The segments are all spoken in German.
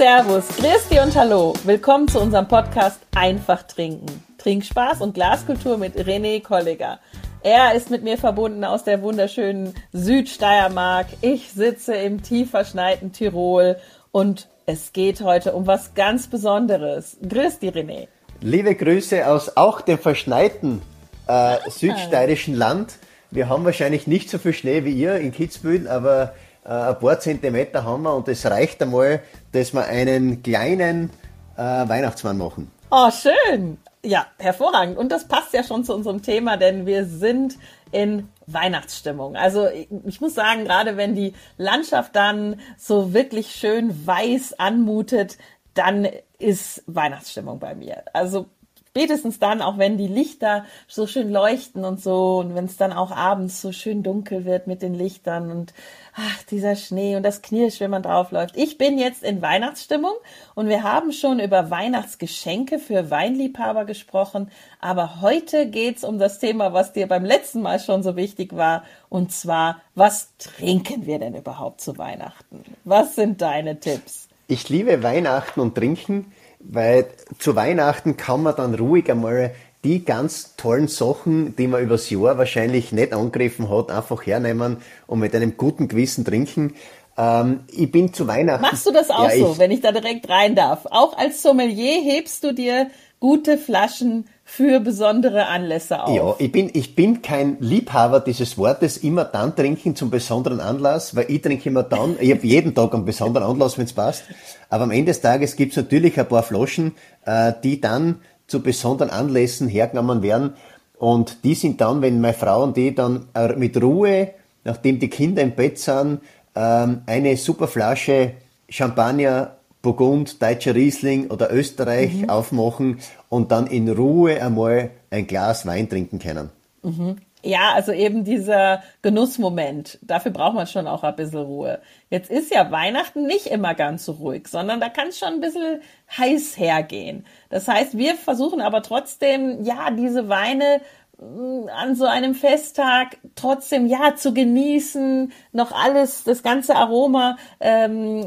Servus, Christi und Hallo. Willkommen zu unserem Podcast Einfach Trinken. Trinkspaß und Glaskultur mit René Kolliger. Er ist mit mir verbunden aus der wunderschönen Südsteiermark. Ich sitze im tief verschneiten Tirol und es geht heute um was ganz Besonderes. Dich, René. Liebe Grüße aus auch dem verschneiten äh, südsteirischen Land. Wir haben wahrscheinlich nicht so viel Schnee wie ihr in Kitzbühel, aber äh, ein paar Zentimeter haben wir und es reicht einmal, dass wir einen kleinen äh, Weihnachtsmann machen. Oh, schön. Ja, hervorragend. Und das passt ja schon zu unserem Thema, denn wir sind in Weihnachtsstimmung. Also ich muss sagen, gerade wenn die Landschaft dann so wirklich schön weiß anmutet, dann ist Weihnachtsstimmung bei mir. Also spätestens dann, auch wenn die Lichter so schön leuchten und so und wenn es dann auch abends so schön dunkel wird mit den Lichtern und ach, dieser Schnee und das Knirsch, wenn man draufläuft. Ich bin jetzt in Weihnachtsstimmung und wir haben schon über Weihnachtsgeschenke für Weinliebhaber gesprochen, aber heute geht's um das Thema, was dir beim letzten Mal schon so wichtig war und zwar, was trinken wir denn überhaupt zu Weihnachten? Was sind deine Tipps? Ich liebe Weihnachten und Trinken weil zu Weihnachten kann man dann ruhig einmal die ganz tollen Sachen, die man übers Jahr wahrscheinlich nicht angegriffen hat, einfach hernehmen und mit einem guten Gewissen trinken. Ähm, ich bin zu Weihnachten. Machst du das auch ja, so, wenn ich da direkt rein darf? Auch als Sommelier hebst du dir gute Flaschen für besondere Anlässe auf. Ja, ich bin, ich bin kein Liebhaber dieses Wortes, immer dann trinken zum besonderen Anlass, weil ich trinke immer dann, ich habe jeden Tag einen besonderen Anlass, wenn es passt. Aber am Ende des Tages gibt es natürlich ein paar Flaschen, äh, die dann zu besonderen Anlässen hergenommen werden. Und die sind dann, wenn meine Frau und ich dann äh, mit Ruhe, nachdem die Kinder im Bett sind, ähm, eine super Flasche Champagner Burgund, Deutscher Riesling oder Österreich mhm. aufmachen und dann in Ruhe einmal ein Glas Wein trinken können. Mhm. Ja, also eben dieser Genussmoment. Dafür braucht man schon auch ein bisschen Ruhe. Jetzt ist ja Weihnachten nicht immer ganz so ruhig, sondern da kann es schon ein bisschen heiß hergehen. Das heißt, wir versuchen aber trotzdem, ja, diese Weine an so einem Festtag trotzdem ja zu genießen, noch alles, das ganze Aroma ähm,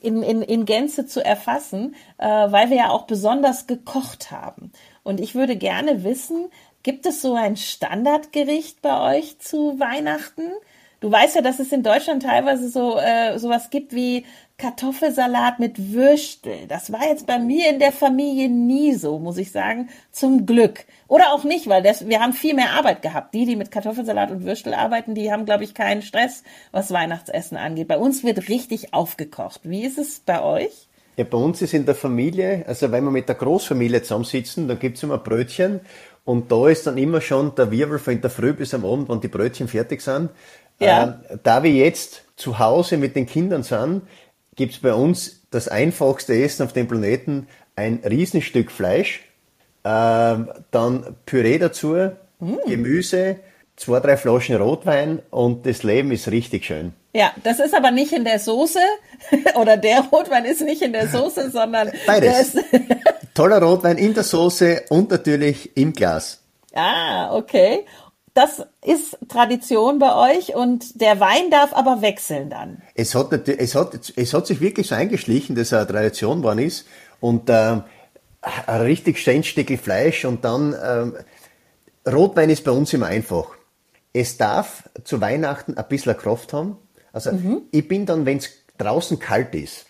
in, in, in Gänze zu erfassen, äh, weil wir ja auch besonders gekocht haben. Und ich würde gerne wissen, gibt es so ein Standardgericht bei euch zu Weihnachten? Du weißt ja, dass es in Deutschland teilweise so äh, sowas gibt wie Kartoffelsalat mit Würstel. Das war jetzt bei mir in der Familie nie so, muss ich sagen. Zum Glück. Oder auch nicht, weil das, wir haben viel mehr Arbeit gehabt. Die, die mit Kartoffelsalat und Würstel arbeiten, die haben, glaube ich, keinen Stress, was Weihnachtsessen angeht. Bei uns wird richtig aufgekocht. Wie ist es bei euch? Ja, bei uns ist in der Familie, also wenn wir mit der Großfamilie zusammensitzen, dann gibt's immer Brötchen und da ist dann immer schon der Wirbel von der Früh bis am Abend, wenn die Brötchen fertig sind. Ja. Äh, da wir jetzt zu Hause mit den Kindern sind, gibt's bei uns das einfachste Essen auf dem Planeten, ein Riesenstück Fleisch, äh, dann Püree dazu, mm. Gemüse, zwei, drei Flaschen Rotwein und das Leben ist richtig schön. Ja, das ist aber nicht in der Soße oder der Rotwein ist nicht in der Soße, sondern beides. Toller Rotwein in der Soße und natürlich im Glas. Ah, okay. Das ist Tradition bei euch und der Wein darf aber wechseln dann. Es hat, es hat, es hat sich wirklich so eingeschlichen, dass eine Tradition geworden ist und äh, ein richtig schönes Stückel Fleisch und dann äh, Rotwein ist bei uns immer einfach. Es darf zu Weihnachten ein bisschen Kraft haben. Also mhm. ich bin dann, wenn es draußen kalt ist,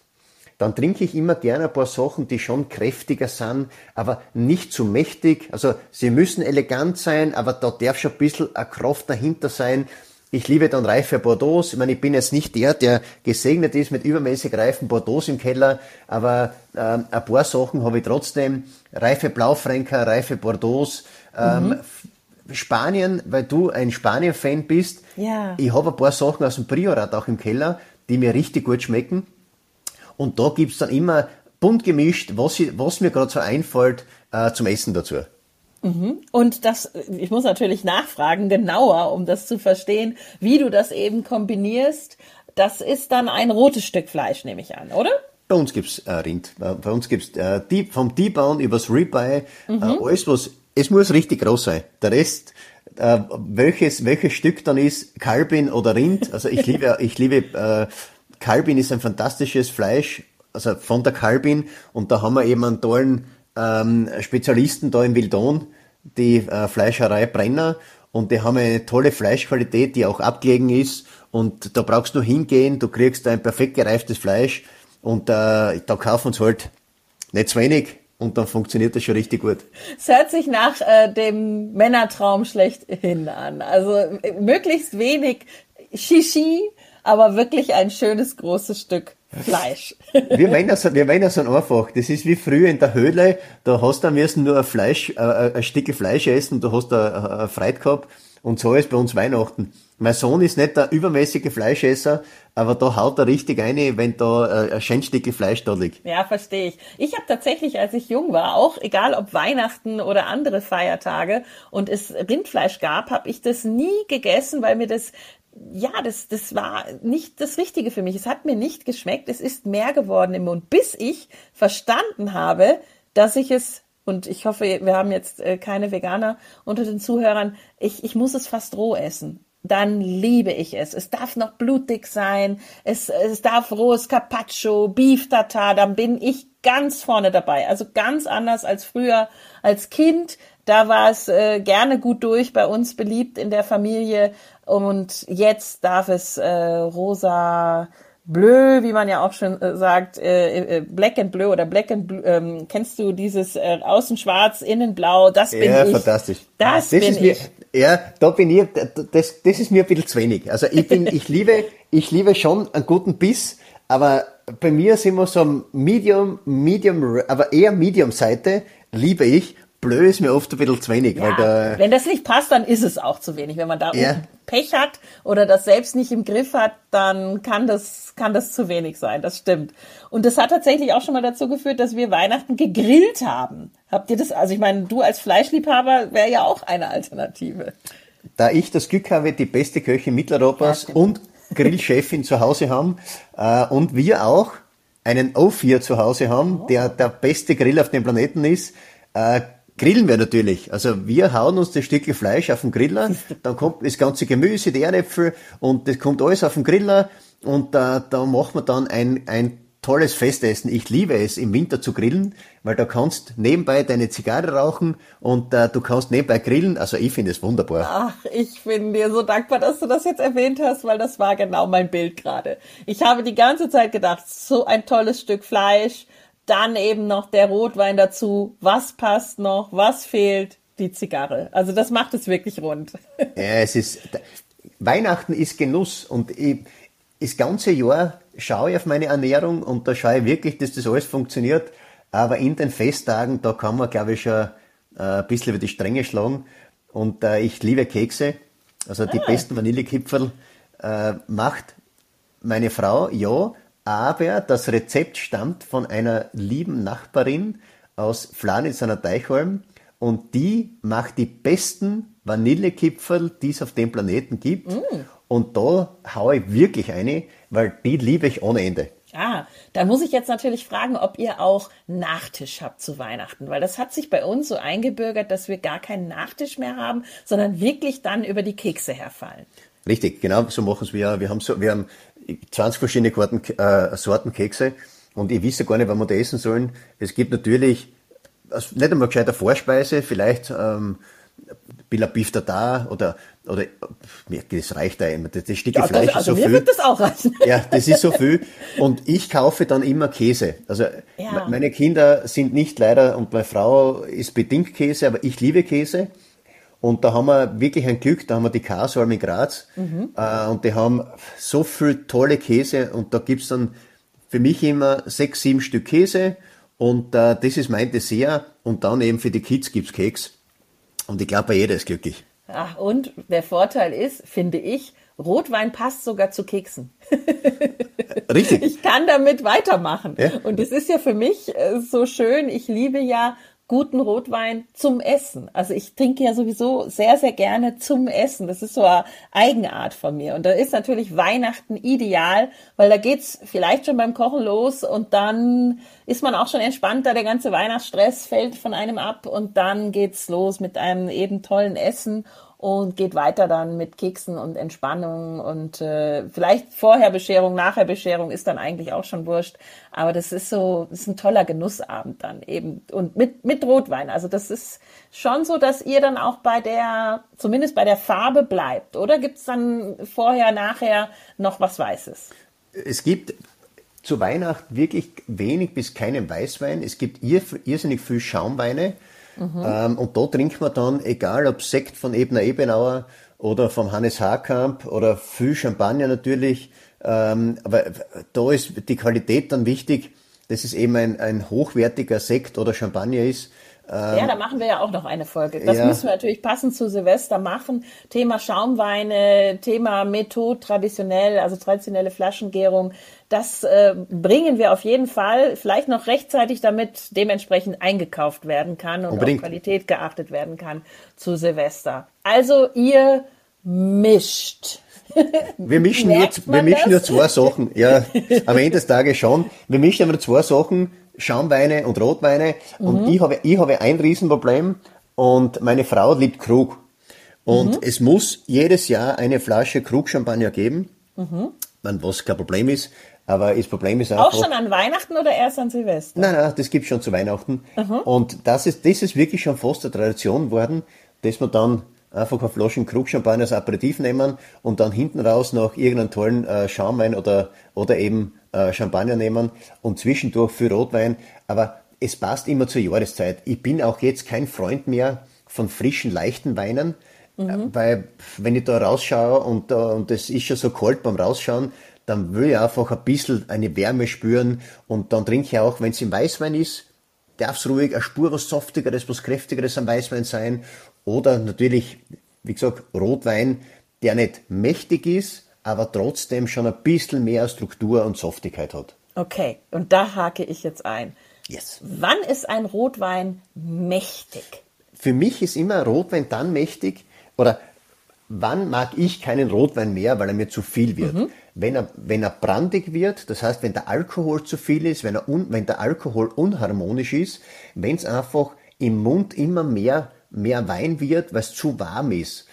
dann trinke ich immer gerne ein paar Sachen, die schon kräftiger sind, aber nicht zu mächtig. Also sie müssen elegant sein, aber da darf schon ein bisschen eine Kraft dahinter sein. Ich liebe dann reife Bordeaux. Ich meine, ich bin jetzt nicht der, der gesegnet ist mit übermäßig reifen Bordeaux im Keller, aber ähm, ein paar Sachen habe ich trotzdem. Reife Blaufränker, reife Bordeaux. Ähm, mhm. Spanien, weil du ein Spanien-Fan bist. Ja. Ich habe ein paar Sachen aus dem Priorat auch im Keller, die mir richtig gut schmecken. Und da gibt's dann immer bunt gemischt, was, was mir gerade so einfällt äh, zum Essen dazu. Mhm. Und das, ich muss natürlich nachfragen, genauer, um das zu verstehen, wie du das eben kombinierst. Das ist dann ein rotes Stück Fleisch, nehme ich an, oder? Bei uns gibt's äh, Rind. Bei uns gibt's äh, die, vom T-Bone übers Ribeye, äh, mhm. äh, alles was, es muss richtig groß sein. Der Rest, äh, welches, welches Stück dann ist, Kalbin oder Rind, also ich liebe, ich liebe, äh, Kalbin ist ein fantastisches Fleisch, also von der Kalbin. Und da haben wir eben einen tollen ähm, Spezialisten da in Wildon, die äh, Fleischerei Brenner. Und die haben eine tolle Fleischqualität, die auch abgelegen ist. Und da brauchst du hingehen, du kriegst ein perfekt gereiftes Fleisch. Und äh, da kaufen uns halt nicht zu wenig und dann funktioniert das schon richtig gut. Es hört sich nach äh, dem Männertraum schlechthin an. Also möglichst wenig Shishi, aber wirklich ein schönes großes Stück Fleisch. wir meinen es wir meinen so einfach. Das ist wie früher in der Höhle. Da hast du müssen nur ein Fleisch, äh, ein Stück Fleisch essen, du hast da äh, Freude gehabt. Und so ist bei uns Weihnachten. Mein Sohn ist nicht der übermäßige Fleischesser, aber da haut er richtig ein, wenn da äh, ein schön Stück Fleisch da liegt. Ja, verstehe ich. Ich habe tatsächlich, als ich jung war, auch egal ob Weihnachten oder andere Feiertage und es Rindfleisch gab, habe ich das nie gegessen, weil mir das ja, das, das war nicht das Richtige für mich. Es hat mir nicht geschmeckt. Es ist mehr geworden im Mund, bis ich verstanden habe, dass ich es und ich hoffe, wir haben jetzt äh, keine Veganer unter den Zuhörern. Ich, ich muss es fast roh essen. Dann liebe ich es. Es darf noch blutig sein. Es, es darf rohes Carpaccio, Beef Tartar. Dann bin ich ganz vorne dabei. Also ganz anders als früher als Kind. Da war es äh, gerne gut durch, bei uns beliebt in der Familie. Und jetzt darf es äh, rosa, Bleu, wie man ja auch schon äh, sagt, äh, äh, Black and Bleu oder Black and Blue, ähm, kennst du dieses äh, außen schwarz, innen blau, das bin ja, ich. Ja, fantastisch. Das, das bin ist mir, Ja, da bin ich, das, das ist mir ein bisschen zu wenig. Also ich bin, ich liebe, ich liebe schon einen guten Biss, aber bei mir sind wir so Medium, Medium, aber eher Medium-Seite liebe ich Blö ist mir oft ein bisschen zu wenig. Ja, weil da, wenn das nicht passt, dann ist es auch zu wenig. Wenn man da Ja. Pech hat oder das selbst nicht im Griff hat, dann kann das, kann das zu wenig sein. Das stimmt. Und das hat tatsächlich auch schon mal dazu geführt, dass wir Weihnachten gegrillt haben. Habt ihr das? Also ich meine, du als Fleischliebhaber wäre ja auch eine Alternative. da ich das Glück habe, die beste Köchin Mitteleuropas Ja, und Grillchefin zu Hause haben äh, und wir auch einen O4 zu Hause Oh. haben, der der beste Grill auf dem Planeten ist, äh, grillen wir natürlich. Also wir hauen uns das Stückchen Fleisch auf den Griller, dann kommt das ganze Gemüse, die Erdäpfel und das kommt alles auf den Griller und äh, da machen wir dann ein, ein tolles Festessen. Ich liebe es, im Winter zu grillen, weil da kannst nebenbei deine Zigarre rauchen und äh, du kannst nebenbei grillen. Also ich finde es wunderbar. Ach, ich bin dir so dankbar, dass du das jetzt erwähnt hast, weil das war genau mein Bild gerade. Ich habe die ganze Zeit gedacht, so ein tolles Stück Fleisch, dann eben noch der Rotwein dazu. Was passt noch? Was fehlt? Die Zigarre. Also das macht es wirklich rund. Ja, es ist, Weihnachten ist Genuss und ich, das ganze Jahr schaue ich auf meine Ernährung und da schaue ich wirklich, dass das alles funktioniert. Aber in den Festtagen, da kann man, glaube ich, schon äh, ein bisschen über die Stränge schlagen. Und äh, ich liebe Kekse. Also die besten Vanillekipferl äh, macht meine Frau, ja, aber das Rezept stammt von einer lieben Nachbarin aus Flanitz an der Teichholm und die macht die besten Vanillekipferl, die es auf dem Planeten gibt. Und da haue ich wirklich eine, weil die liebe ich ohne Ende. Ah, dann muss ich jetzt natürlich fragen, ob ihr auch Nachtisch habt zu Weihnachten, weil das hat sich bei uns so eingebürgert, dass wir gar keinen Nachtisch mehr haben, sondern wirklich dann über die Kekse herfallen. Richtig, genau so machen es wir. Wir haben so, wir haben 20 verschiedene Karten, äh, Sorten Kekse und ich weiß gar nicht, wann wir da essen sollen. Es gibt natürlich also nicht einmal gescheiter Vorspeise, vielleicht ähm, Beef Tartar oder oder mir- das reicht da immer. Das, das Stück Ja, Fleisch das, also ist so mir viel. wird das auch reichen. Ja, das ist so viel. Und ich kaufe dann immer Käse. Also Ja. me- meine Kinder sind nicht leider und meine Frau ist bedingt Käse, aber ich liebe Käse. Und da haben wir wirklich ein Glück, da haben wir die Kasalm in Graz äh, und die haben so viel tolle Käse und da gibt's dann für mich immer sechs, sieben Stück Käse und äh, das ist mein Dessert und dann eben für die Kids gibt's Keks. Und ich glaube, jeder ist glücklich. Ach, und der Vorteil ist, finde ich, Rotwein passt sogar zu Keksen. Richtig. Ich kann damit weitermachen. Ja. Und es ist ja für mich äh, so schön. Ich liebe ja guten Rotwein zum Essen. Also ich trinke ja sowieso sehr, sehr gerne zum Essen. Das ist so eine Eigenart von mir. Und da ist natürlich Weihnachten ideal, weil da geht's vielleicht schon beim Kochen los und dann ist man auch schon entspannter. Der ganze Weihnachtsstress fällt von einem ab und dann geht's los mit einem eben tollen Essen. Und geht weiter dann mit Keksen und Entspannung und äh, vielleicht vorher Bescherung, nachher Bescherung ist dann eigentlich auch schon wurscht. Aber das ist so, das ist ein toller Genussabend dann eben und mit mit Rotwein. Also das ist schon so, dass ihr dann auch bei der, zumindest bei der Farbe bleibt, oder gibt's dann vorher, nachher noch was Weißes? Es gibt zu Weihnachten wirklich wenig bis keinen Weißwein. Es gibt irrsinnig viel Schaumweine. Mhm. Ähm, und da trinkt man dann, egal ob Sekt von Ebner Ebenauer oder vom Hannes Haarkamp oder viel Champagner natürlich. Ähm, aber da ist die Qualität dann wichtig, dass es eben ein, ein hochwertiger Sekt oder Champagner ist. Ähm, ja, da machen wir ja auch noch eine Folge. Das ja. müssen wir natürlich passend zu Silvester machen. Thema Schaumweine, Thema Methode traditionell, also traditionelle Flaschengärung. Das äh, bringen wir auf jeden Fall, vielleicht noch rechtzeitig, damit dementsprechend eingekauft werden kann und Unbedingt. auf Qualität geachtet werden kann zu Silvester. Also ihr mischt. Wir mischen, nur, wir mischen nur zwei Sachen. Ja, am Ende des Tages schon. Wir mischen aber zwei Sachen, Schaumweine und Rotweine. Mhm. Und ich habe, ich habe ein Riesenproblem und meine Frau liebt Krug. Und mhm. es muss jedes Jahr eine Flasche Krug-Champagner geben. Mhm. Was kein Problem ist. Aber das Problem ist auch. Auch schon an Weihnachten oder erst an Silvester? Nein, nein, das gibt schon zu Weihnachten. Mhm. Und das ist, das ist wirklich schon fast eine Tradition geworden, dass man dann einfach eine Flasche Krugchampagner als Aperitif nehmen und dann hinten raus noch irgendeinen tollen äh, Schaumwein oder, oder eben äh, Champagner nehmen und zwischendurch für Rotwein. Aber es passt immer zur Jahreszeit. Ich bin auch jetzt kein Freund mehr von frischen, leichten Weinen, mhm. weil wenn ich da rausschaue und, und es ist schon so kalt beim Rausschauen, dann will ich einfach ein bisschen eine Wärme spüren und dann trinke ich auch, wenn es im Weißwein ist, darf es ruhig eine Spur was Softigeres, was Kräftigeres am Weißwein sein oder natürlich, wie gesagt, Rotwein, der nicht mächtig ist, aber trotzdem schon ein bisschen mehr Struktur und Softigkeit hat. Okay, und da hake ich jetzt ein. Yes. Wann ist ein Rotwein mächtig? Für mich ist immer Rotwein dann mächtig, oder wann mag ich keinen Rotwein mehr, weil er mir zu viel wird? Mhm. Wenn, er, wenn er brandig wird, das heißt, wenn der Alkohol zu viel ist, wenn, er un, wenn der Alkohol unharmonisch ist, wenn es einfach im Mund immer mehr, mehr Wein wird, was zu warm ist.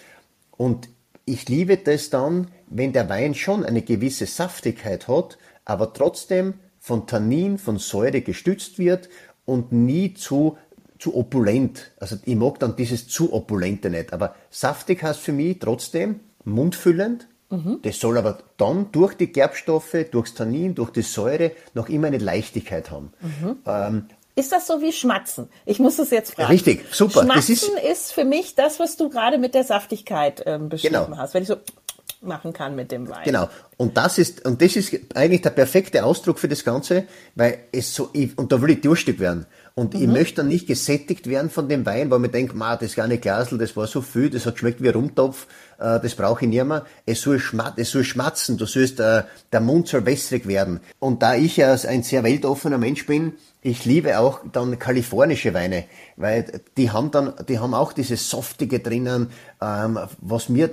Und ich liebe das dann, wenn der Wein schon eine gewisse Saftigkeit hat, aber trotzdem von Tannin, von Säure gestützt wird und nie zu zu opulent. Also ich mag dann dieses zu opulente nicht. Aber saftig heißt für mich trotzdem mundfüllend. Mhm. Das soll aber dann durch die Gerbstoffe, durchs Tannin, durch die Säure noch immer eine Leichtigkeit haben. Mhm. Ähm, ist das so wie Schmatzen? Ich muss es jetzt fragen. Richtig, super. Schmatzen ist, ist, für mich das, was du gerade mit der Saftigkeit ähm, beschrieben genau. hast. Wenn ich so machen kann mit dem Wein. Genau. Und das ist, und das ist eigentlich der perfekte Ausdruck für das Ganze, weil es so, und da will ich durstig werden. Und mhm. ich möchte dann nicht gesättigt werden von dem Wein, weil man denkt, ma, das kleine Glasel, das war so viel, das hat geschmeckt wie Rumtopf, äh, das brauche ich nicht mehr. Es soll, schmat es soll schmatzen, du sollst, äh, der Mund soll wässrig werden. Und da ich ja ein sehr weltoffener Mensch bin, ich liebe auch dann kalifornische Weine, weil die haben dann, die haben auch dieses Softige drinnen, ähm, was mir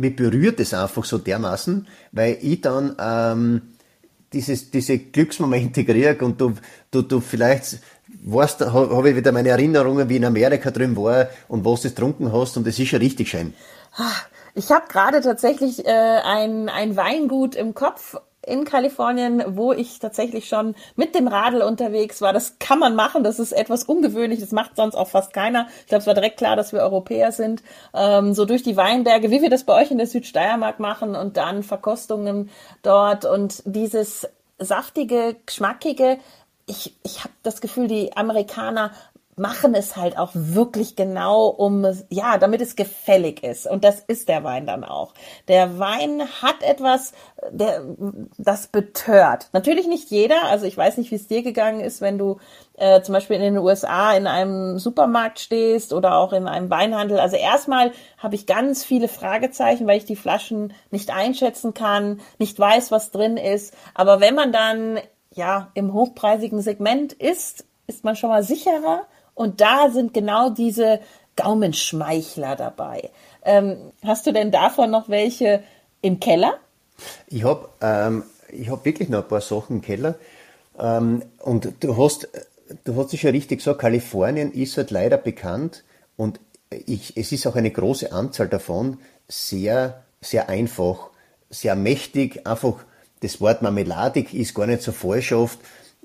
mich berührt es einfach so dermaßen, weil ich dann ähm, dieses, diese Glücksmomente kriege und du, du, du vielleicht weißt, habe ich wieder meine Erinnerungen, wie in Amerika drin war und was du getrunken hast und es ist ja richtig schön. Ah, ich habe gerade tatsächlich äh, ein, ein Weingut im Kopf in Kalifornien, wo ich tatsächlich schon mit dem Radl unterwegs war. Das kann man machen, das ist etwas ungewöhnlich, das macht sonst auch fast keiner. Ich glaube, es war direkt klar, dass wir Europäer sind. Ähm, so durch die Weinberge, wie wir das bei euch in der Südsteiermark machen und dann Verkostungen dort und dieses saftige, geschmackige. Ich, ich habe das Gefühl, die Amerikaner machen es halt auch wirklich genau, um ja, damit es gefällig ist. Und das ist der Wein dann auch. Der Wein hat etwas, der, das betört. Natürlich nicht jeder. Also ich weiß nicht, wie es dir gegangen ist, wenn du äh, zum Beispiel in den USA in einem Supermarkt stehst oder auch in einem Weinhandel. Also erstmal habe ich ganz viele Fragezeichen, weil ich die Flaschen nicht einschätzen kann, nicht weiß, was drin ist. Aber wenn man dann ja im hochpreisigen Segment ist, ist man schon mal sicherer und da sind genau diese Gaumenschmeichler dabei. Ähm, hast du denn davon noch welche im Keller? Ich habe ähm, hab wirklich noch ein paar Sachen im Keller. Ähm, und du hast, du hast es ja richtig gesagt, Kalifornien ist halt leider bekannt und ich, es ist auch eine große Anzahl davon sehr, sehr einfach, sehr mächtig, einfach das Wort marmeladig ist gar nicht so falsch oft.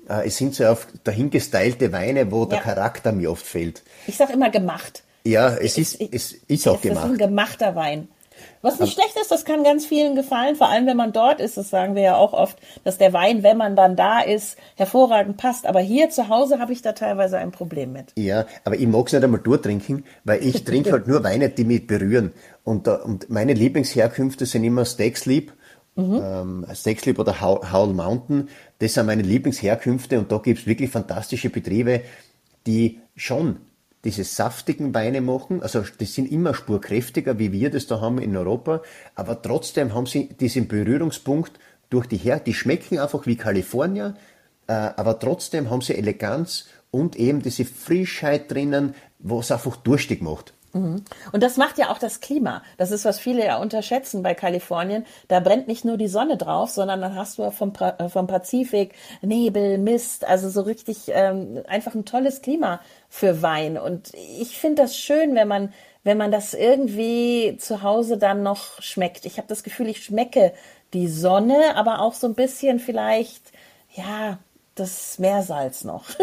Äh, es sind so oft dahingestylte Weine, wo ja. der Charakter mir oft fehlt. Ich sage immer gemacht. Ja, es, ist, es ist auch es gemacht. Es ist ein gemachter Wein. Was nicht schlecht ist, das kann ganz vielen gefallen, vor allem wenn man dort ist, das sagen wir ja auch oft, dass der Wein, wenn man dann da ist, hervorragend passt. Aber hier zu Hause habe ich da teilweise ein Problem mit. Ja, aber ich mag es nicht einmal durchtrinken, weil ich trinke halt nur Weine, die mich berühren. Und, und meine Lieblingsherkünfte sind immer Steak Sleep, mhm. ähm, Steak Sleep oder Howl Mountain. Das sind meine Lieblingsherkünfte und da gibt es wirklich fantastische Betriebe, die schon diese saftigen Weine machen. Also die sind immer spurkräftiger, wie wir das da haben in Europa. Aber trotzdem haben sie diesen Berührungspunkt durch die Her. Die schmecken einfach wie Kalifornier, äh, aber trotzdem haben sie Eleganz und eben diese Frischheit drinnen, was einfach durstig macht. Mhm. Und das macht ja auch das Klima. Das ist, was viele ja unterschätzen bei Kalifornien. Da brennt nicht nur die Sonne drauf, sondern dann hast du vom, äh, vom Pazifik Nebel, Mist, also so richtig ähm, einfach ein tolles Klima für Wein. Und ich finde das schön, wenn man, wenn man das irgendwie zu Hause dann noch schmeckt. Ich habe das Gefühl, ich schmecke die Sonne, aber auch so ein bisschen vielleicht, ja, das Meersalz noch.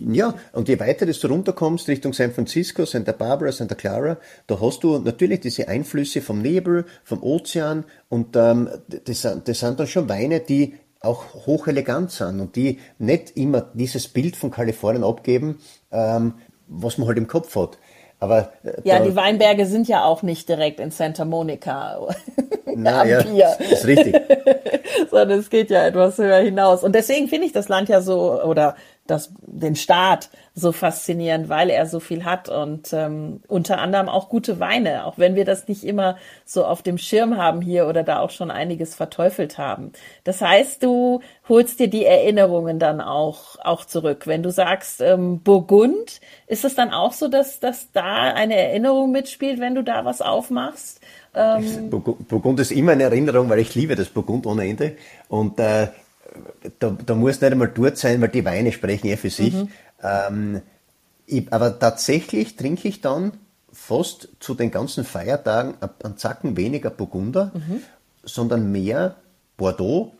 Ja, und je weiter du runterkommst Richtung San Francisco, Santa Barbara, Santa Clara, da hast du natürlich diese Einflüsse vom Nebel, vom Ozean und ähm, das, das sind dann schon Weine, die auch hochelegant sind und die nicht immer dieses Bild von Kalifornien abgeben, ähm, was man halt im Kopf hat. Aber, äh, ja, die Weinberge sind ja auch nicht direkt in Santa Monica. Na, ja, ist richtig. Sondern es geht ja etwas höher hinaus. Und deswegen finde ich das Land ja so, oder das, den Staat so faszinierend, weil er so viel hat und ähm, unter anderem auch gute Weine, auch wenn wir das nicht immer so auf dem Schirm haben hier oder da auch schon einiges verteufelt haben. Das heißt, du holst dir die Erinnerungen dann auch, auch zurück. Wenn du sagst ähm, Burgund, ist es dann auch so, dass, dass da eine Erinnerung mitspielt, wenn du da was aufmachst? Ähm Burgund ist immer eine Erinnerung, weil ich liebe das Burgund ohne Ende. Und äh, da, da muss nicht einmal dort sein, weil die Weine sprechen ja für sich. Mhm. Ähm, ich, aber tatsächlich trinke ich dann fast zu den ganzen Feiertagen einen Zacken weniger Burgunder, mhm. sondern mehr Bordeaux,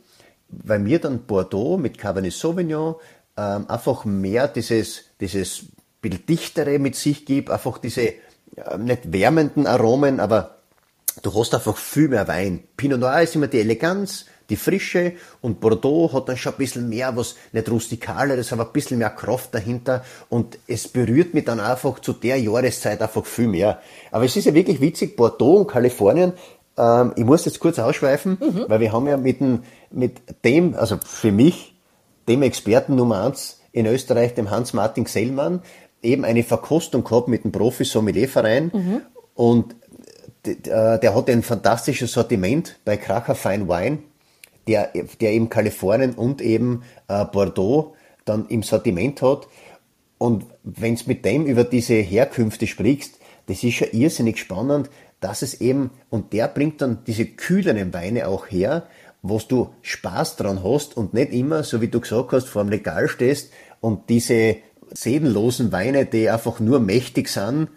weil mir dann Bordeaux mit Cabernet Sauvignon ähm, einfach mehr dieses, dieses bisschen dichtere mit sich gibt, einfach diese äh, nicht wärmenden Aromen, aber du hast einfach viel mehr Wein. Pinot Noir ist immer die Eleganz, die Frische und Bordeaux hat dann schon ein bisschen mehr was, nicht rustikaleres, aber ein bisschen mehr Kraft dahinter und es berührt mich dann einfach zu der Jahreszeit einfach viel mehr. Aber es ist ja wirklich witzig, Bordeaux und Kalifornien, ähm, ich muss jetzt kurz ausschweifen, mhm. weil wir haben ja mit dem, mit dem, also für mich, dem Experten Nummer eins in Österreich, dem Hans-Martin Sellmann, eben eine Verkostung gehabt mit dem Profi-Sommelierverein mhm. und der, der hat ein fantastisches Sortiment bei Kracher Fine Wine der, der eben Kalifornien und eben äh, Bordeaux dann im Sortiment hat. Und wenn du mit dem über diese Herkünfte sprichst, das ist ja irrsinnig spannend, dass es eben, und der bringt dann diese kühleren Weine auch her, wo du Spaß dran hast und nicht immer, so wie du gesagt hast, vor dem Regal stehst und diese seelenlosen Weine, die einfach nur mächtig sind,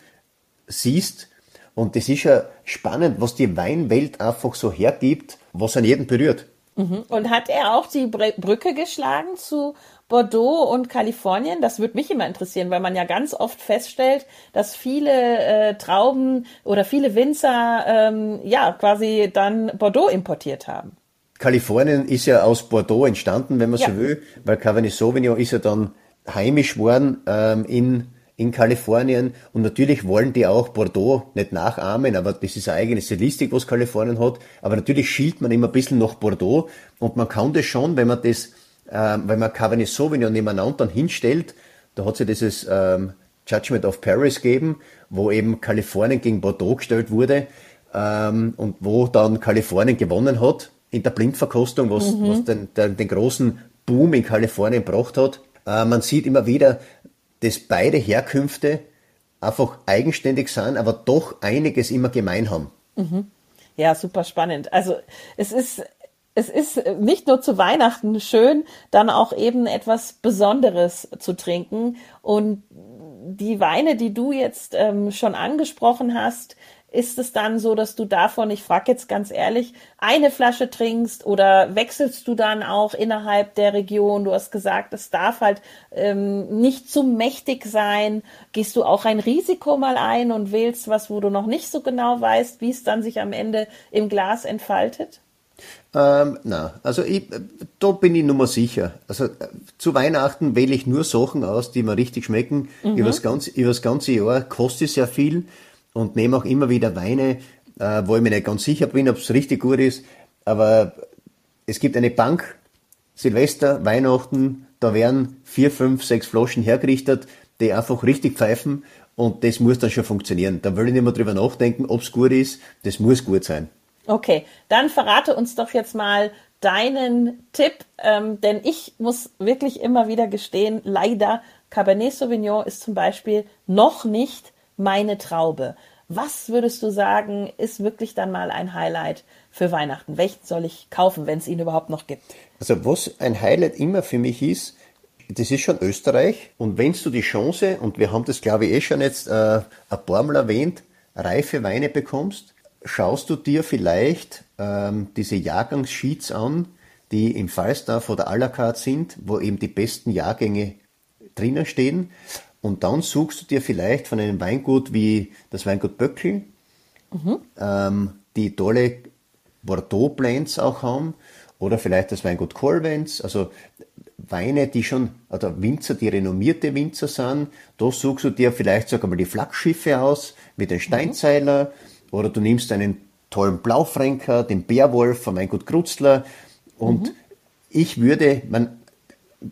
siehst. Und das ist ja spannend, was die Weinwelt einfach so hergibt, was an jeden berührt. Mhm. Und hat er auch die Brücke geschlagen zu Bordeaux und Kalifornien? Das würde mich immer interessieren, weil man ja ganz oft feststellt, dass viele äh, Trauben oder viele Winzer ähm, ja quasi dann Bordeaux importiert haben. Kalifornien ist ja aus Bordeaux entstanden, wenn man ja. so will, weil Cabernet Sauvignon ist ja dann heimisch worden ähm, in in Kalifornien und natürlich wollen die auch Bordeaux nicht nachahmen, aber das ist eine eigene Stilistik, was Kalifornien hat. Aber natürlich schielt man immer ein bisschen nach Bordeaux und man kann das schon, wenn man das, äh, wenn man Cabernet Sauvignon nebeneinander dann hinstellt, da hat sie dieses ähm, Judgment of Paris gegeben, wo eben Kalifornien gegen Bordeaux gestellt wurde ähm, und wo dann Kalifornien gewonnen hat in der Blindverkostung, was, mhm. was den, den, den großen Boom in Kalifornien gebracht hat. Äh, man sieht immer wieder, dass beide Herkünfte einfach eigenständig sind, aber doch einiges immer gemein haben. Mhm. Ja, super spannend. Also es ist es ist nicht nur zu Weihnachten schön, dann auch eben etwas Besonderes zu trinken und die Weine, die du jetzt ähm, schon angesprochen hast, ist es dann so, dass du davon, ich frage jetzt ganz ehrlich, eine Flasche trinkst oder wechselst du dann auch innerhalb der Region? Du hast gesagt, es darf halt ähm, nicht zu mächtig sein. Gehst du auch ein Risiko mal ein und wählst was, wo du noch nicht so genau weißt, wie es dann sich am Ende im Glas entfaltet? Ähm, na, also ich, da bin ich nur mal sicher. Also zu Weihnachten wähle ich nur Sachen aus, die mir richtig schmecken. Mhm. Über, das ganze, über das ganze Jahr kostet es ja viel und nehme auch immer wieder Weine, äh, wo ich mir nicht ganz sicher bin, ob es richtig gut ist. Aber es gibt eine Bank, Silvester, Weihnachten, da werden vier, fünf, sechs Flaschen hergerichtet, die einfach richtig pfeifen und das muss dann schon funktionieren. Da will ich nicht mehr drüber nachdenken, ob es gut ist. Das muss gut sein. Okay, dann verrate uns doch jetzt mal deinen Tipp, ähm, denn ich muss wirklich immer wieder gestehen, leider Cabernet Sauvignon ist zum Beispiel noch nicht meine Traube. Was würdest du sagen, ist wirklich dann mal ein Highlight für Weihnachten? Welchen soll ich kaufen, wenn es ihn überhaupt noch gibt? Also was ein Highlight immer für mich ist, das ist schon Österreich. Und wenn du die Chance, und wir haben das glaube ich eh schon jetzt äh, ein paar Mal erwähnt, reife Weine bekommst, schaust du dir vielleicht ähm, diese Jahrgangssheets an, die im Falstaff oder à la carte sind, wo eben die besten Jahrgänge drinnen stehen und dann suchst du dir vielleicht von einem Weingut wie das Weingut Böckel, mhm. ähm, die tolle Bordeaux-Blends auch haben, oder vielleicht das Weingut Colvens, also Weine, die schon, oder Winzer, die renommierte Winzer sind, da suchst du dir vielleicht sogar mal die Flaggschiffe aus, mit den Steinzeiler, mhm. oder du nimmst einen tollen Blaufränker, den Bärwolf vom Weingut Krutzler, und mhm. ich würde, man,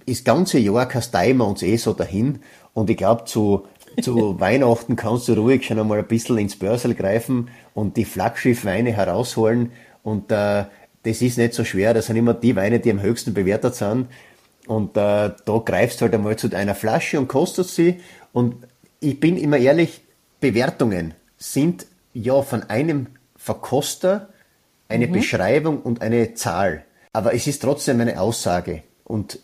das ganze Jahr kasteien wir uns eh so dahin und ich glaube, zu, zu Weihnachten kannst du ruhig schon einmal ein bisschen ins Börsel greifen und die Flaggschiff-Weine herausholen. Und äh, das ist nicht so schwer. Das sind immer die Weine, die am höchsten bewertet sind. Und äh, da greifst du halt einmal zu einer Flasche und kostest sie. Und ich bin immer ehrlich, Bewertungen sind ja von einem Verkoster eine mhm. Beschreibung und eine Zahl. Aber es ist trotzdem eine Aussage. Und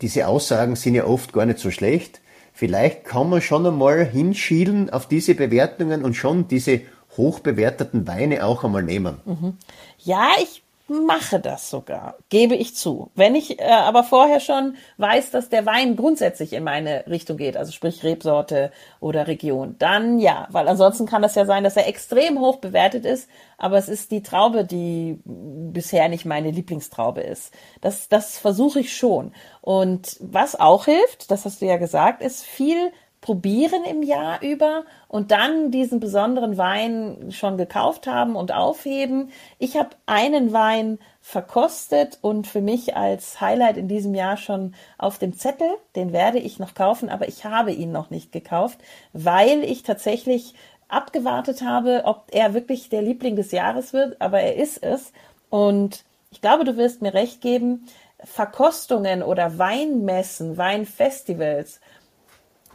diese Aussagen sind ja oft gar nicht so schlecht vielleicht kann man schon einmal hinschielen auf diese Bewertungen und schon diese hochbewerteten Weine auch einmal nehmen. Mhm. Ja, ich mache das sogar, gebe ich zu. Wenn ich äh, aber vorher schon weiß, dass der Wein grundsätzlich in meine Richtung geht, also sprich Rebsorte oder Region, dann ja, weil ansonsten kann das ja sein, dass er extrem hoch bewertet ist, aber es ist die Traube, die bisher nicht meine Lieblingstraube ist. Das, das versuche ich schon. Und was auch hilft, das hast du ja gesagt, ist viel probieren im Jahr über und dann diesen besonderen Wein schon gekauft haben und aufheben. Ich habe einen Wein verkostet und für mich als Highlight in diesem Jahr schon auf dem Zettel. Den werde ich noch kaufen, aber ich habe ihn noch nicht gekauft, weil ich tatsächlich abgewartet habe, ob er wirklich der Liebling des Jahres wird, aber er ist es. Und ich glaube, du wirst mir recht geben, Verkostungen oder Weinmessen, Weinfestivals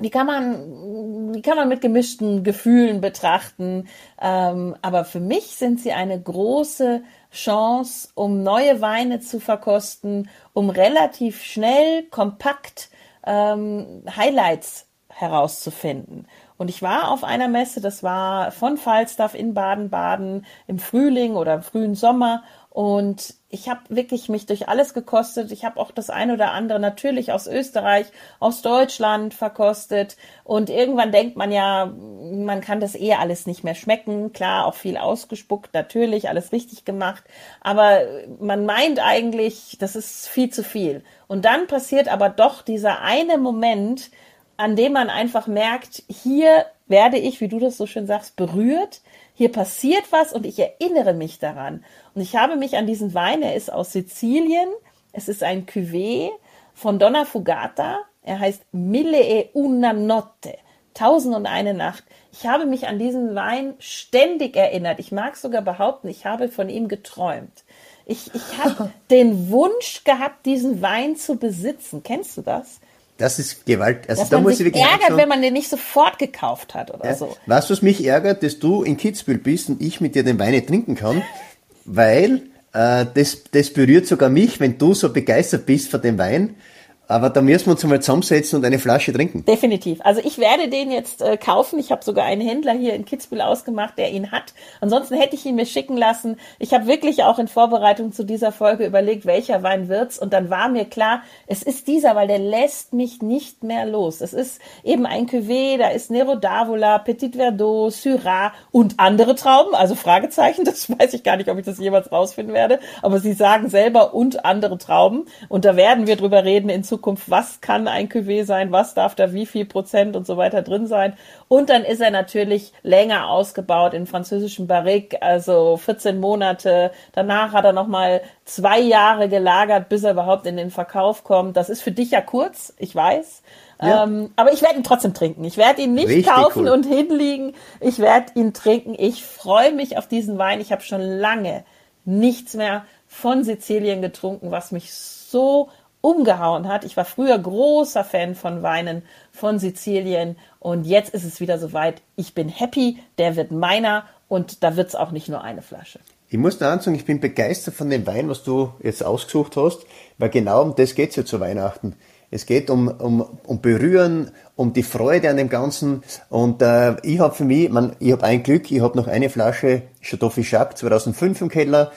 die kann man, die kann man mit gemischten Gefühlen betrachten. Ähm, aber für mich sind sie eine große Chance, um neue Weine zu verkosten, um relativ schnell, kompakt ähm, Highlights herauszufinden. Und ich war auf einer Messe, das war von Falstaff in Baden-Baden im Frühling oder im frühen Sommer. Und ich habe wirklich mich durch alles gekostet. Ich habe auch das eine oder andere natürlich aus Österreich, aus Deutschland verkostet. Und irgendwann denkt man ja, man kann das eh alles nicht mehr schmecken. Klar, auch viel ausgespuckt, natürlich, alles richtig gemacht. Aber man meint eigentlich, das ist viel zu viel. Und dann passiert aber doch dieser eine Moment, an dem man einfach merkt, hier werde ich, wie du das so schön sagst, berührt hier passiert was und ich erinnere mich daran. Und ich habe mich an diesen Wein, er ist aus Sizilien, es ist ein Cuvée von Donna Fugata, er heißt Mille e una notte, Tausend und eine Nacht. Ich habe mich an diesen Wein ständig erinnert. Ich mag sogar behaupten, ich habe von ihm geträumt. Ich, ich habe den Wunsch gehabt, diesen Wein zu besitzen. Kennst du das? Das ist Gewalt. Also dass da man muss sich ich wirklich ärgert, wenn man den nicht sofort gekauft hat oder ja. so. Weißt du, was mich ärgert, dass du in Kitzbühel bist und ich mit dir den Wein nicht trinken kann, weil äh, das, das berührt sogar mich, wenn du so begeistert bist von dem Wein. Aber da müssen wir uns mal zusammensetzen und eine Flasche trinken. Definitiv. Also ich werde den jetzt äh, kaufen. Ich habe sogar einen Händler hier in Kitzbühel ausgemacht, der ihn hat. Ansonsten hätte ich ihn mir schicken lassen. Ich habe wirklich auch in Vorbereitung zu dieser Folge überlegt, welcher Wein wird's. Und dann war mir klar, es ist dieser, weil der lässt mich nicht mehr los. Es ist eben ein Cuvée, da ist Nero d'Avola, Petit Verdot, Syrah und andere Trauben. Also Fragezeichen, das weiß ich gar nicht, ob ich das jemals rausfinden werde. Aber sie sagen selber und andere Trauben. Und da werden wir drüber reden in Zukunft Zukunft, was kann ein Cuvée sein, was darf da wie viel Prozent und so weiter drin sein. Und dann ist er natürlich länger ausgebaut in französischen Barrique, also 14 Monate. Danach hat er nochmal zwei Jahre gelagert, bis er überhaupt in den Verkauf kommt. Das ist für dich ja kurz, ich weiß. Ja. Ähm, aber ich werde ihn trotzdem trinken. Ich werde ihn nicht Richtig kaufen cool. und hinlegen. Ich werde ihn trinken. Ich freue mich auf diesen Wein. Ich habe schon lange nichts mehr von Sizilien getrunken, was mich so umgehauen hat. Ich war früher großer Fan von Weinen von Sizilien und jetzt ist es wieder soweit. Ich bin happy, der wird meiner und da wird es auch nicht nur eine Flasche. Ich muss da sagen, ich bin begeistert von dem Wein, was du jetzt ausgesucht hast, weil genau um das geht es ja zu Weihnachten. Es geht um, um, um Berühren, um die Freude an dem Ganzen. Und äh, ich habe für mich, man, ich habe ein Glück, ich habe noch eine Flasche Chateau Fichac 2005 im Keller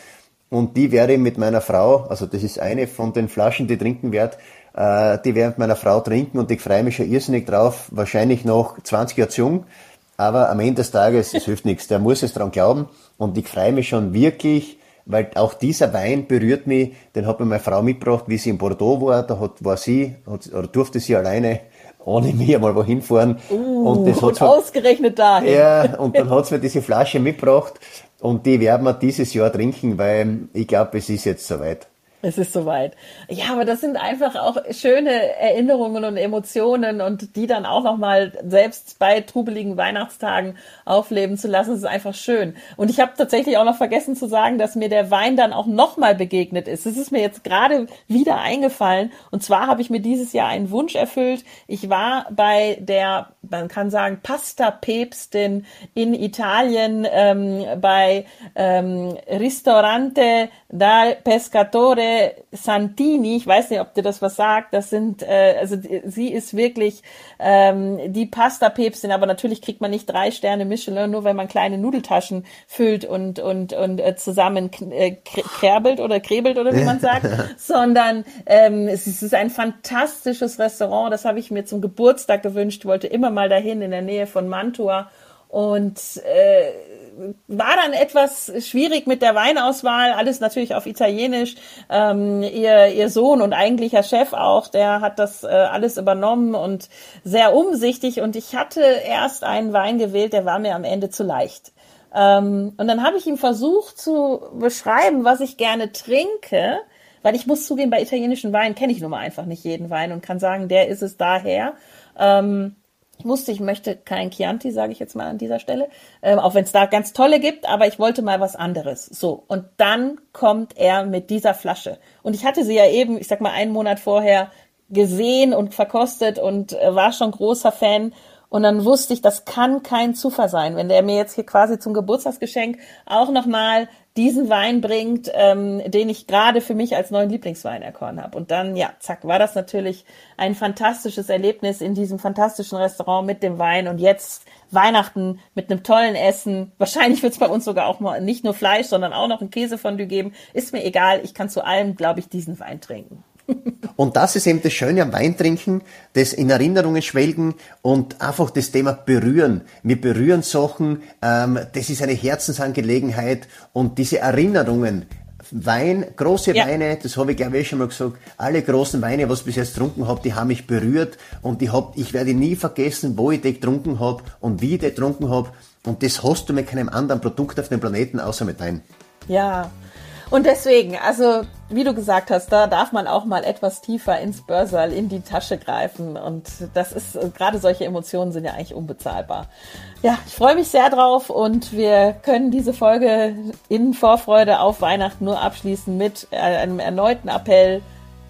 und die werde ich mit meiner Frau, also das ist eine von den Flaschen, die trinken werde, äh, die werde ich mit meiner Frau trinken und ich freue mich schon irrsinnig drauf, wahrscheinlich noch 20 Jahre jung, aber am Ende des Tages, es hilft nichts, der muss es dran glauben und ich freue mich schon wirklich, weil auch dieser Wein berührt mich, den hat mir meine Frau mitgebracht, wie sie in Bordeaux war, da hat, war sie, hat, oder durfte sie alleine ohne mich einmal wohin fahren. Uh, und das hat und ausgerechnet dahin. Ja, und dann hat sie mir diese Flasche mitgebracht und die werden wir dieses Jahr trinken, weil ich glaube, es ist jetzt soweit. Es ist soweit. Ja, aber das sind einfach auch schöne Erinnerungen und Emotionen und die dann auch nochmal selbst bei trubeligen Weihnachtstagen aufleben zu lassen, ist einfach schön. Und ich habe tatsächlich auch noch vergessen zu sagen, dass mir der Wein dann auch nochmal begegnet ist. Es ist mir jetzt gerade wieder eingefallen. Und zwar habe ich mir dieses Jahr einen Wunsch erfüllt. Ich war bei der, man kann sagen, Pasta-Päpstin in Italien ähm, bei ähm, Ristorante dal Pescatore Santini, ich weiß nicht, ob dir das was sagt, das sind, äh, also sie ist wirklich ähm, die Pasta-Päpstin, aber natürlich kriegt man nicht drei Sterne Michelin, nur wenn man kleine Nudeltaschen füllt und, und, und äh, zusammen äh, kräbelt oder krebelt oder wie man sagt, sondern ähm, es ist ein fantastisches Restaurant, das habe ich mir zum Geburtstag gewünscht, wollte immer mal dahin in der Nähe von Mantua und äh, war dann etwas schwierig mit der Weinauswahl, alles natürlich auf Italienisch. Ähm, ihr, ihr Sohn und eigentlicher Chef auch, der hat das äh, alles übernommen und sehr umsichtig. Und ich hatte erst einen Wein gewählt, der war mir am Ende zu leicht. Ähm, und dann habe ich ihm versucht zu beschreiben, was ich gerne trinke, weil ich muss zugeben, bei italienischen Weinen kenne ich nun mal einfach nicht jeden Wein und kann sagen, der ist es daher. Ähm, ich wusste, ich möchte kein Chianti, sage ich jetzt mal an dieser Stelle, ähm, auch wenn es da ganz tolle gibt, aber ich wollte mal was anderes. So, und dann kommt er mit dieser Flasche. Und ich hatte sie ja eben, ich sag mal, einen Monat vorher gesehen und verkostet und äh, war schon großer Fan. Und dann wusste ich, das kann kein Zufall sein, wenn der mir jetzt hier quasi zum Geburtstagsgeschenk auch nochmal diesen Wein bringt, ähm, den ich gerade für mich als neuen Lieblingswein erkoren habe. Und dann, ja, zack, war das natürlich ein fantastisches Erlebnis in diesem fantastischen Restaurant mit dem Wein und jetzt Weihnachten mit einem tollen Essen. Wahrscheinlich wird es bei uns sogar auch mal nicht nur Fleisch, sondern auch noch ein Käsefondue geben. Ist mir egal, ich kann zu allem, glaube ich, diesen Wein trinken. Und das ist eben das Schöne am Weintrinken, das in Erinnerungen schwelgen und einfach das Thema berühren. Wir berühren Sachen, ähm, das ist eine Herzensangelegenheit und diese Erinnerungen, Wein, große ja. Weine, das habe ich glaube ich schon mal gesagt, alle großen Weine, was ich bis jetzt getrunken habe, die haben mich berührt und ich, hab, ich werde nie vergessen, wo ich die getrunken habe und wie ich die getrunken habe und das hast du mit keinem anderen Produkt auf dem Planeten außer mit Wein. Ja, und deswegen, also wie du gesagt hast, da darf man auch mal etwas tiefer ins Börsal, in die Tasche greifen. Und das ist, gerade solche Emotionen sind ja eigentlich unbezahlbar. Ja, ich freue mich sehr drauf und wir können diese Folge in Vorfreude auf Weihnachten nur abschließen mit einem erneuten Appell.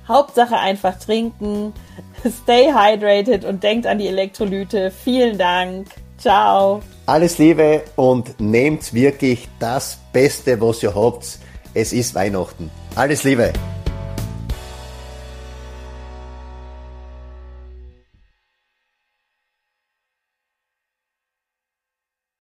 Hauptsache einfach trinken, stay hydrated und denkt an die Elektrolyte. Vielen Dank. Ciao. Alles Liebe und nehmt wirklich das Beste, was ihr habt es ist Weihnachten. Alles Liebe!